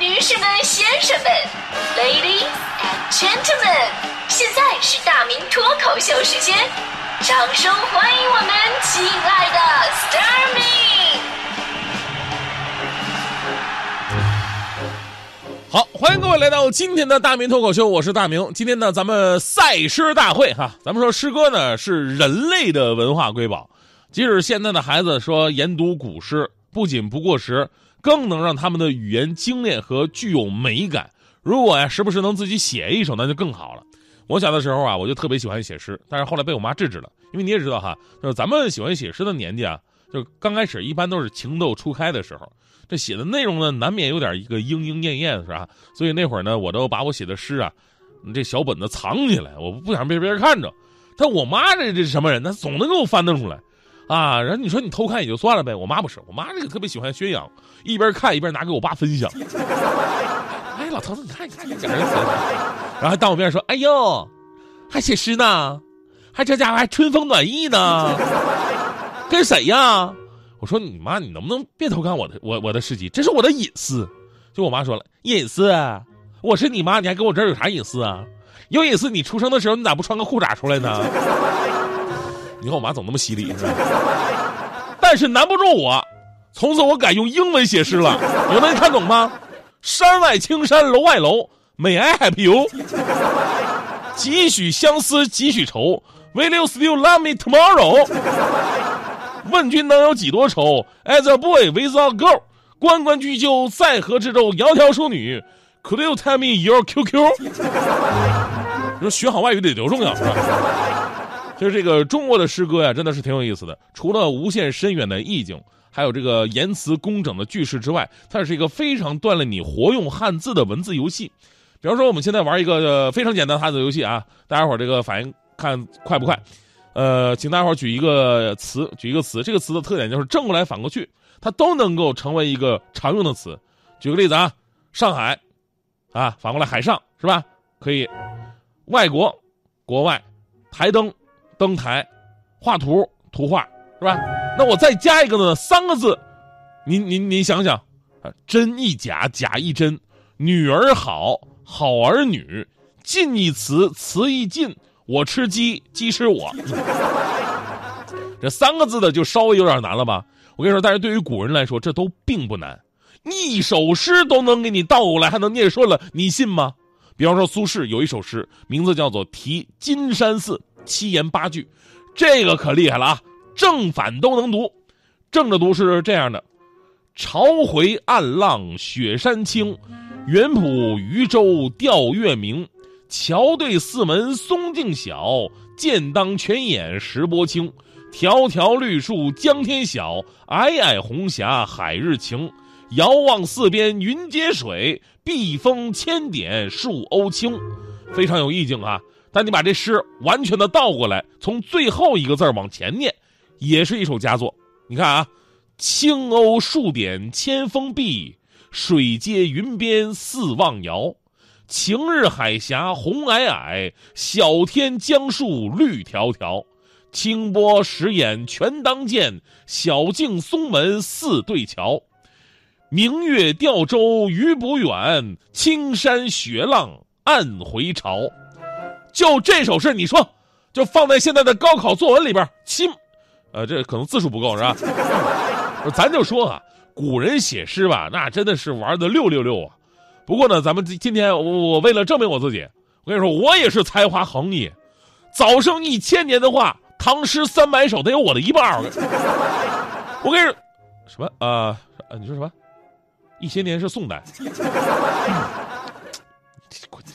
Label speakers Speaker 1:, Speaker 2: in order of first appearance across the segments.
Speaker 1: 女士们、先生们，Ladies and Gentlemen，现在是大明脱口秀时间，掌声欢迎我们亲爱的 s t a r m i
Speaker 2: 好，欢迎各位来到今天的大明脱口秀，我是大明。今天呢，咱们赛诗大会哈，咱们说诗歌呢是人类的文化瑰宝，即使现在的孩子说研读古诗，不仅不过时，更能让他们的语言精炼和具有美感。如果呀，时不时能自己写一首，那就更好了。我小的时候啊，我就特别喜欢写诗，但是后来被我妈制止了，因为你也知道哈，就是咱们喜欢写诗的年纪啊，就刚开始一般都是情窦初开的时候。这写的内容呢，难免有点一个莺莺燕燕，是吧？所以那会儿呢，我都把我写的诗啊，这小本子藏起来，我不想被别人看着。但我妈这这什么人呢？总能给我翻腾出来，啊！然后你说你偷看也就算了呗，我妈不是，我妈这个特别喜欢宣扬，一边看一边拿给我爸分享。哎，老头子，你看，你看，你讲这词，然后还当我面说：“哎呦，还写诗呢？还这家伙还春风暖意呢？跟谁呀？”我说你妈，你能不能别偷看我的我我的事迹？这是我的隐私。就我妈说了，隐私？我是你妈，你还跟我这儿有啥隐私啊？有隐私，你出生的时候你咋不穿个裤衩出来呢？你看我妈总那么犀利是吧？但是难不住我，从此我改用英文写诗了。有能看懂吗？山外青山楼外楼，May I help you？几许相思几许愁，Will you still love me tomorrow？问君能有几多愁？As a boy with a girl，关关雎鸠，在河之洲。窈窕淑女，Could you tell me your QQ？你说学好外语得多重要是吧？就是这个中国的诗歌呀，真的是挺有意思的。除了无限深远的意境，还有这个言辞工整的句式之外，它是一个非常锻炼你活用汉字的文字游戏。比方说，我们现在玩一个非常简单的汉字游戏啊，大家伙这个反应看快不快？呃，请大家伙举一个词，举一个词。这个词的特点就是正过来反过去，它都能够成为一个常用的词。举个例子啊，上海，啊，反过来海上是吧？可以，外国，国外，台灯，登台，画图，图画是吧？那我再加一个呢，三个字，您您您想想，啊，真亦假，假亦真，女儿好，好儿女，近亦词，词亦近。我吃鸡，鸡吃我，这三个字的就稍微有点难了吧？我跟你说，但是对于古人来说，这都并不难，一首诗都能给你倒过来，还能念顺了，你信吗？比方说苏轼有一首诗，名字叫做《题金山寺》，七言八句，这个可厉害了啊！正反都能读，正着读是这样的：潮回暗浪雪山青，原浦渔舟钓月明。桥对四门松径小，剑当泉眼石波清。条条绿树江天晓，皑皑红霞海日晴。遥望四边云接水，碧峰千点树鸥青。非常有意境啊！但你把这诗完全的倒过来，从最后一个字往前念，也是一首佳作。你看啊，青鸥数点千峰碧，水接云边四望遥。晴日海峡红霭霭，小天江树绿条条。清波石眼全当见，小径松门似对桥。明月钓舟鱼不远，青山雪浪暗回潮。就这首诗，你说，就放在现在的高考作文里边，亲，呃，这可能字数不够是吧？咱就说啊，古人写诗吧，那真的是玩的六六六啊。不过呢，咱们今天我为了证明我自己，我跟你说，我也是才华横溢。早生一千年的话，唐诗三百首得有我的一半。我跟你说，什么啊？你说什么？一千年是宋代。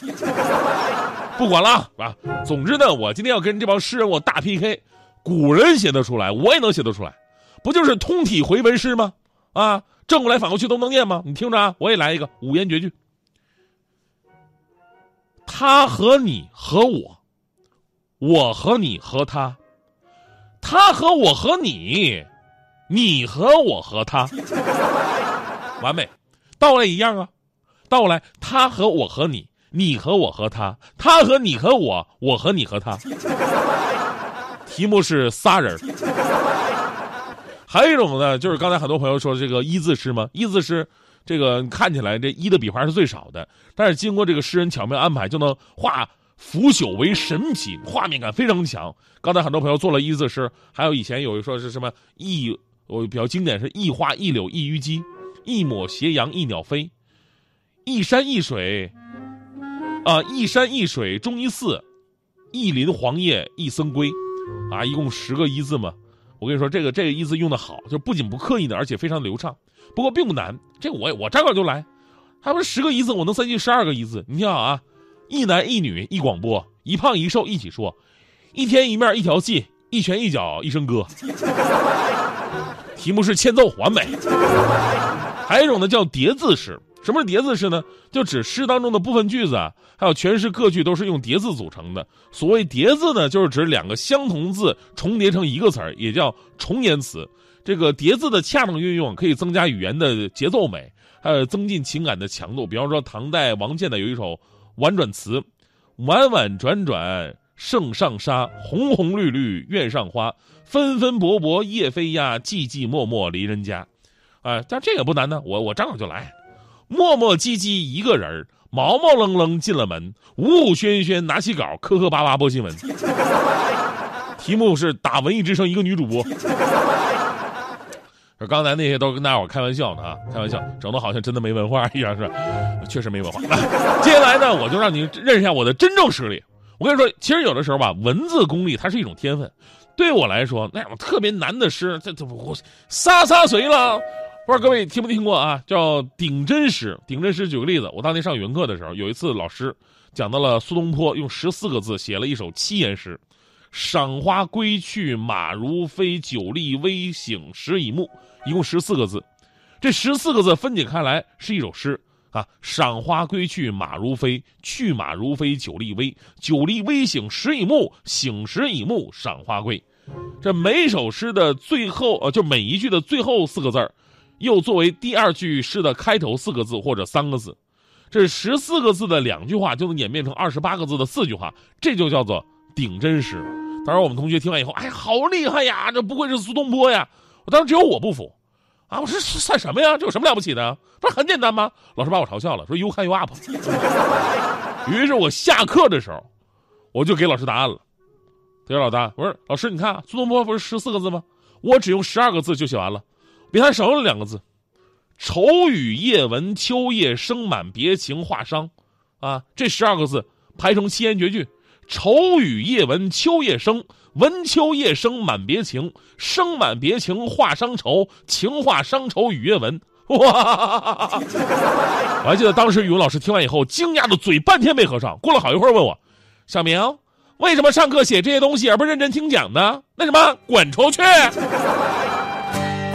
Speaker 2: 不管了啊！总之呢，我今天要跟这帮诗人我大 PK。古人写得出来，我也能写得出来，不就是通体回文诗吗？啊！正过来反过去都能念吗？你听着啊，我也来一个五言绝句。他和你和我，我和你和他，他和我和你，你和我和他，完美，倒来一样啊，倒过来他和我和你，你和我和他，他和你和我，我和你和他。题目是仨人。还有一种呢，就是刚才很多朋友说这个一字诗吗？一字诗，这个看起来这一的笔画是最少的，但是经过这个诗人巧妙安排，就能化腐朽为神奇，画面感非常强。刚才很多朋友做了一字诗，还有以前有一说是什么一，我比较经典是一花一柳一虞姬，一抹斜阳一鸟飞，一山一水，啊一山一水终一寺，一林黄叶一僧归，啊一共十个一字嘛。我跟你说，这个这个一字用的好，就不仅不刻意的，而且非常流畅。不过并不难，这我我张口就来。他不是十个一字，我能塞进十二个一字。你听好啊，一男一女一广播，一胖一瘦一起说，一天一面一条戏，一拳一脚一声歌。题目是欠揍，完美。还有一种呢叫叠字式。什么是叠字诗呢？就指诗当中的部分句子啊，还有全诗各句都是用叠字组成的。所谓叠字呢，就是指两个相同字重叠成一个词儿，也叫重言词。这个叠字的恰当运用，可以增加语言的节奏美，还有增进情感的强度。比方说，唐代王建的有一首婉转词：“婉婉转转圣上沙，红红绿绿院上花，纷纷薄薄叶飞鸦，寂寂寞寞离人家。”啊，但这个不难呢，我我张口就来。磨磨唧唧一个人儿，毛毛愣愣进了门，呜呜喧喧拿起稿，磕磕巴巴播新闻。题目是打文艺之声一个女主播。说刚才那些都跟大伙开玩笑的啊，开玩笑，整的好像真的没文化一样，是吧？确实没文化。接下来呢，我就让你认识一下我的真正实力。我跟你说，其实有的时候吧，文字功力它是一种天分。对我来说，那种特别难的诗，这这我撒撒谁了。不知道各位听没听过啊？叫顶真诗。顶真诗，举个例子，我当年上语文课的时候，有一次老师讲到了苏东坡，用十四个字写了一首七言诗：“赏花归去马如飞，酒力微醒时已暮。”一共十四个字。这十四个字分解开来是一首诗啊：“赏花归去马如飞，去马如飞酒力微，酒力微醒时已暮，醒时已暮赏花归。”这每首诗的最后，呃，就每一句的最后四个字儿。又作为第二句诗的开头四个字或者三个字，这十四个字的两句话就能演变成二十八个字的四句话，这就叫做顶真诗。当然，我们同学听完以后，哎，好厉害呀！这不愧是苏东坡呀！我当时只有我不服，啊，我说算什么呀？这有什么了不起的？不是很简单吗？老师把我嘲笑了，说 “you can you up”。于是我下课的时候，我就给老师答案了。他说老大，我说老师，你看苏东坡不是十四个字吗？我只用十二个字就写完了。比他少了两个字，“愁雨夜闻秋叶声满别情画伤”，啊，这十二个字排成七言绝句：“愁雨夜闻秋叶声，闻秋叶声满别情，声满别情画伤愁，情画伤愁雨夜闻。”哇！我还记得当时语文老师听完以后，惊讶的嘴半天没合上。过了好一会儿，问我：“小明，为什么上课写这些东西而不认真听讲呢？”那什么，滚出去！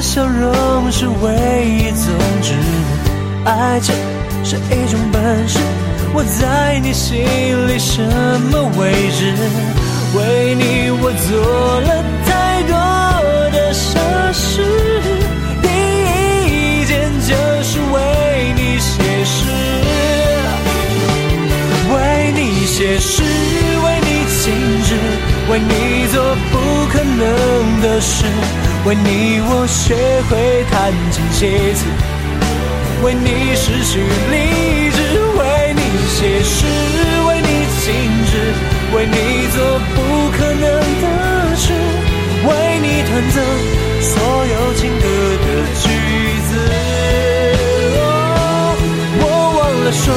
Speaker 3: 笑容是唯一宗旨。爱情是一种本事，我在你心里什么位置？为你我做了太多的傻事，第一件就是为你写诗，为你写诗，为你静止，为你做不。可能的事，为你我学会弹琴写词，为你失去理智，为你写诗，为你静止，为你做不可能的事，为你弹奏所有情歌的句子。我忘了说，